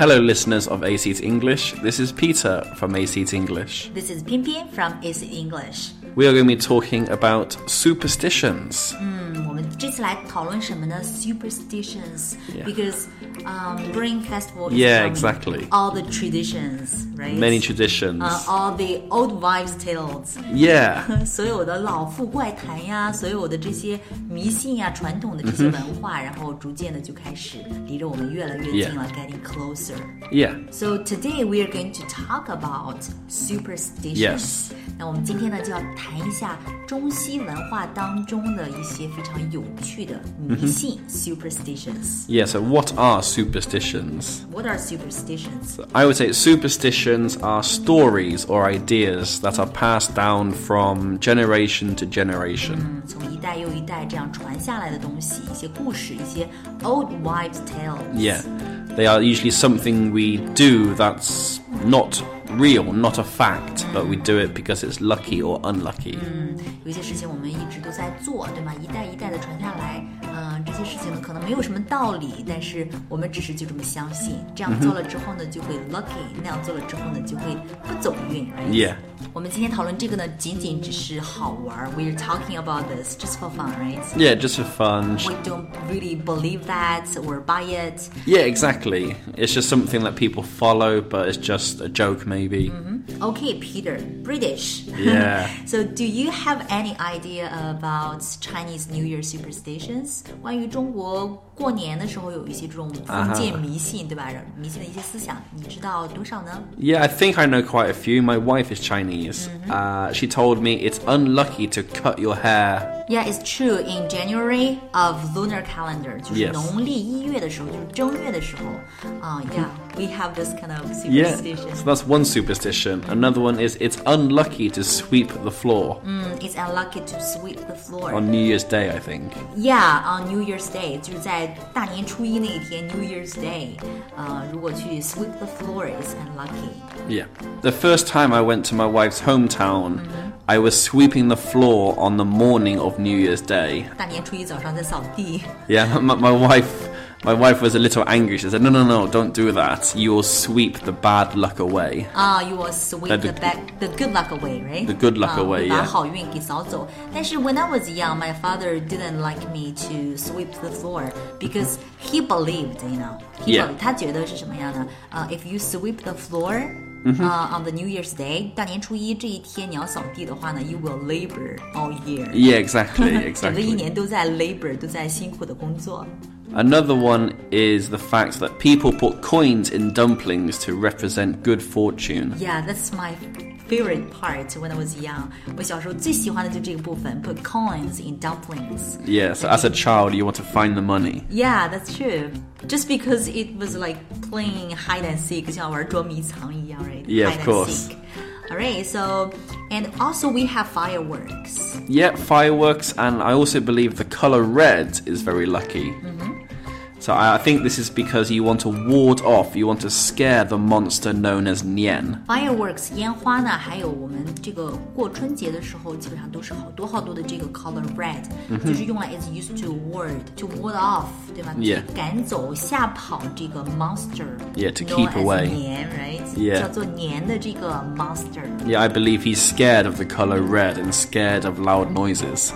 Hello, listeners of A English. This is Peter from A English. This is Pian Pian from A English. We are going to be talking about superstitions. Mm. 这次来讨论什么呢？Superstitions. Yeah. Because um, Spring Festival is Yeah, from exactly. all the traditions, right? Many traditions. Uh, all the old wives' tales. Yeah. 所有的老妇怪谈呀，所有的这些迷信呀、传统的这些文化，然后逐渐的就开始离着我们越来越近了 getting closer. Yeah. So today we are going to talk about superstitions. Yes. 那我们今天呢就要谈一下中西文化当中的一些非常有 趣的迷信、superstitions. Yeah, so what are superstitions? What are superstitions? I would say superstitions are stories or ideas that are passed down from generation to generation. 嗯，从一代又一代这样传下来的东西，一些故事，一些 old wives' tales. Yeah. They are usually something we do that's not real, not a fact, but we do it because it's lucky or unlucky. 有一些事情我们一直都在做，对吗？一代一代的传下来， 嗯、这些事情呢可能没有什么道理，但是我们只是就这么相信，这样做了之后呢就会 lucky，那样做了之后呢就会不走运。right？ Yeah. 我们今天讨论这个呢，仅仅只是好玩儿。We're talking about this just for fun, right? Yeah, just for fun. We don't really believe that or buy it. Yeah, exactly. It's just something that people follow, but it's just a joke, maybe. Okay, Peter, British. Yeah. so, do you have any idea about Chinese New Year superstitions? 关于中国过年的时候有一些这种封建迷信对吧？迷信的一些思想，你知道多少呢？ Yeah, I think I know quite a few. My wife is Chinese. Uh, she told me it's unlucky to cut your hair. Yeah, it's true. In January of lunar calendar，就是 Yes. 农历一月的时候，就是正月的时候。啊、y e a h we have this kind of Yeah. superstition. So that's one superstition. Another one is it's unlucky to sweep the floor Mm, It's unlucky to sweep the floor. on New Year's Day, I think. Yeah, on New Year's Day，就是在大年初一那一天，New Year's Day，呃，如果去 sweep the floor is unlucky。 Yeah. The first time I went to my wife's hometown, I was sweeping the floor on the morning of New Year's Day. 大年初一早上在扫地 Yeah, my, my wife my wife was a little angry. She said, "No, no, no, don't do that. You will sweep the bad luck away." 啊、y o u will sweep The- the bad the good luck away，right？ The good luck 啊 away，会把 yeah 好运给扫走。但是 when I was young, my father didn't like me to sweep the floor because he believed, you know, he Yeah. believed, 他觉得是什么样的？呃、i f you sweep the floor。 Mm-hmm. 啊、o n the New Year's Day，大年初一这一天你要扫地的话呢，you will labor all year， Yeah, exactly, 整个一 exactly. 年都在 labor，都在辛苦的工作。 Another one is the fact that people put coins in dumplings to represent good fortune. Yeah, that's my favorite part when I was young. 我小时候最喜欢的就这个部分，put coins in dumplings. Yeah, so as a child, you want to find the money. Yeah, that's true. Just because it was like playing hide and seek, 像玩捉迷藏一样, right? Yeah, hide of and course. seek. Alright, so and also we have fireworks. Yeah, fireworks, and I also believe the color red is very lucky. So I I think this is because you want to ward off, you want to scare the monster known as Nian. Fireworks 烟花呢，还有我们这个过春节的时候，基本上都是好多好多的这个 color red，、就是用来 is used to ward to ward off，对吧 Yeah. 去赶走、吓跑这个 monster。 Yeah, to known keep as away. 年，right？ Yeah. 叫做年的这个 monster。 Yeah, I believe he's scared of the color red and scared of loud noises.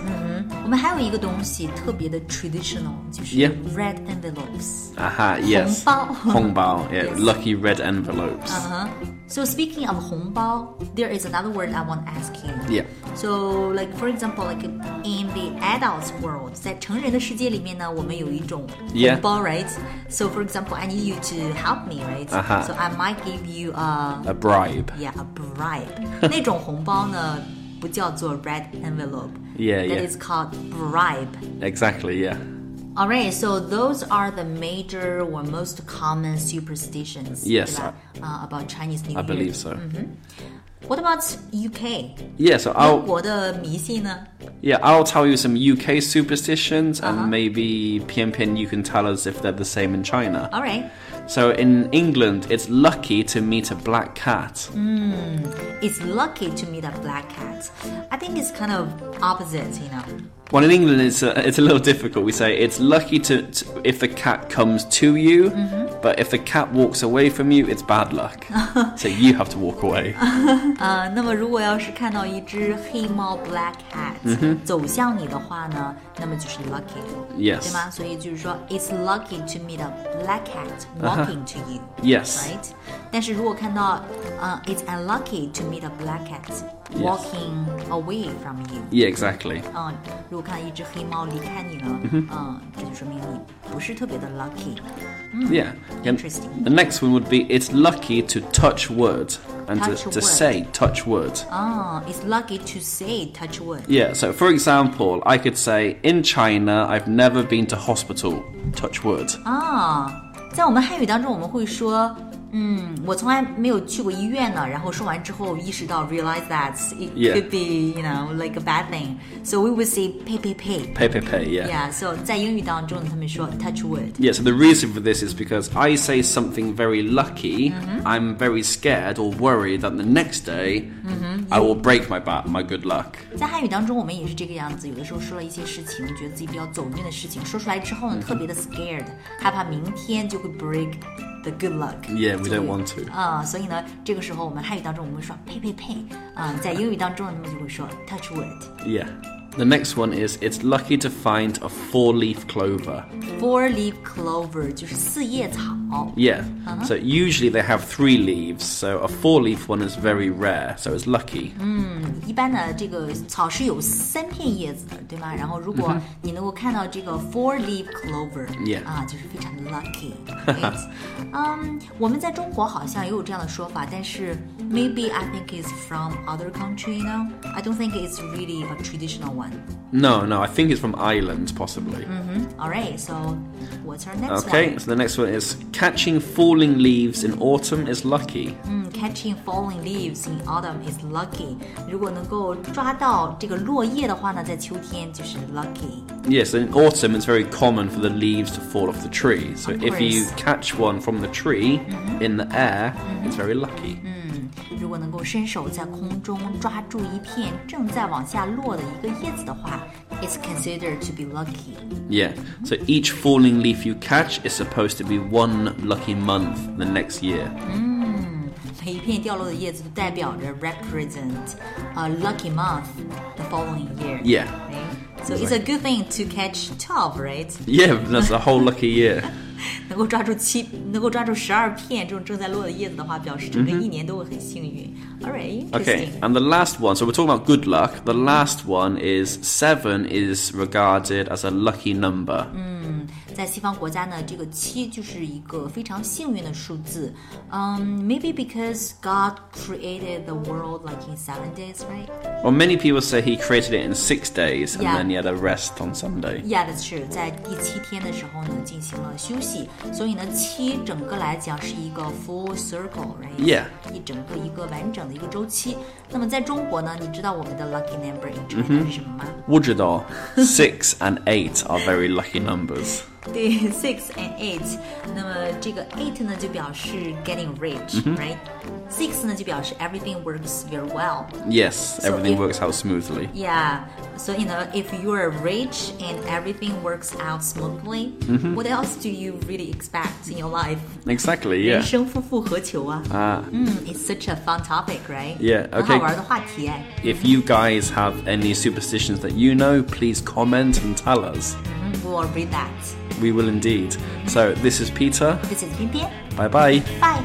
我们还有一个东西特别的 traditional，就是 Yeah. red envelopes。 Aha, yes. 红包。 Hongbao, yeah, Yes. lucky red envelopes. Uh-huh. So speaking of 红包, there is another word I want to ask you. Yeah. So like for example, like in the adults world，在成人的世界里面呢，我们有一种 Yeah. 红包，right? So for example, I need you to help me, right? Uh-huh. So I might give you a A bribe. yeah a bribe. 那种红包呢，不叫做 red envelope. Yeah, That yeah. is called bribe. Exactly, yeah. Alright, so those are the major or most common superstitions. Yes, 对吧？uh, about Chinese New Year. I believe so. What about UK? Yeah, so 英 I'll 国的迷信呢？ yeah, I'll tell you some UK superstitions Uh-huh. and maybe Pian Pian you can tell us if they're the same in China. Alright. So in England, it's lucky to meet a black cat. It's lucky to meet a black cat. I think it's kind of opposite, you know. Well, in England, it's a, it's a little difficult. We say it's lucky to, to if the cat comes to you, but if the cat walks away from you, it's bad luck. so you have to walk away. 呃，那么如果要是看到一只黑猫 black cat、走向你的话呢， 那么就是 lucky，、 Yes. 对吗？所以就是说，it's lucky to meet a black cat walking to you。 Yes. right？但是如果看到，呃、i t s unlucky to meet a black cat walking away from you。 Yeah, exactly. 嗯，如果看到一只黑猫离开你了，嗯，这就说明你不是特别的 lucky。 Yeah. And Interesting. The next one would be it's lucky to touch wood and Touch to, to wood. say touch wood. 啊、i t s lucky to say touch wood。 Yeah, so for example, I could say, in China, I've never been to hospital, touch wood. 啊，在我们汉语当中，我们会说， 嗯，我从来没有去过医院呢。然后说完之后，意识到 realize that it Yeah. could be you know like a bad thing. So we would say pay pay pay. Pay, pay, pay, yeah. Yeah. So 在英语当中，他们说 touch wood. Yeah, so the reason for this is because I say something very lucky, Mm-hmm. I'm very scared or worried that the next day Mm-hmm. I will break my bat, my good luck. 在汉语当中，我们也是这个样子。有的时候说了一些事情，觉得自己比较走运的事情，说出来之后呢，特别的 scared，害怕明天就会 break the good luck。 Yeah, we don't want to. 啊、所以呢，这个时候我们汉语当中我们会说呸呸呸，啊、在英语当中呢，他们就会说 touch wood。 Yeah. The next one is it's lucky to find a four leaf clover. Four leaf clover 就是四叶草。 Yeah. Uh-huh. So usually they have three leaves, so a four leaf one is very rare, so it's lucky. 一般的这个草是有三片叶子的，对吗？然后如果你能够看到这个 four leaf clover，、 Yeah. 啊，就是非常的 lucky。right？嗯，我们在中国好像也有这样的说法，但是 maybe I think it's from other country, you know? I don't think it's really a traditional one. No, no, I think it's from Ireland, possibly. All right, so what's our next Okay, one? so the next one is catching falling leaves in autumn is lucky. 嗯，catching falling leaves in autumn is lucky。如果能够抓到这个落叶的话呢，在秋天就是 lucky。 Yes, in autumn it's very common for the leaves to fall off the tree. So Of if you course. catch one from the tree in the air, it's very lucky. 如果能够伸手在空中抓住一片正在往下落的一个叶子的话 ，it's considered to be lucky。 Yeah. So each falling leaf you catch is supposed to be one lucky month the next year. 每一片掉落的叶子都代表着 represent a lucky month the following year。 Yeah. Right? So it's a good thing to catch twelve, right? Yeah, that's a whole lucky year. 能够抓住七，能够抓住十二片这种正在落的叶子的话，表示整个一年都会很幸运。All right, Okay, interesting. and the last one. So we're talking about good luck. The last one is seven is regarded as a lucky number. 在西方国家呢，这个七就是一个非常幸运的数字。嗯、m a y b e because God created the world like in seven days, right? Well, many people say he created it in six days and Yeah. then he had a rest on Sunday. Yeah, that's true. 在第七天的时候呢，进行了休息，所以呢，七整个来讲是一个 full circle, right? Yeah. 一整个一个完整的一个周期。那么在中国呢，你知道我们的 lucky number in China 是什么吗？ Wujidor, six and eight are very lucky numbers. 对，six and eight。那么这个 eight 呢，就表示 getting rich，right？、Six 呢，就表示 everything works very well。 Yes, So everything if- works out smoothly. Yeah，所以呢，if you are rich and everything works out smoothly，、what else do you really expect in your life？ Exactly, 人 yeah. 生夫复何求啊？ Ah. 嗯，It's such a fun topic，right？ Yeah, 很好 okay. 玩的话题哎。 If you guys have any superstitions that you know, please comment and tell us. 嗯，We'll read that。 We will indeed. So this is Peter. This is Pian Bye bye. Bye.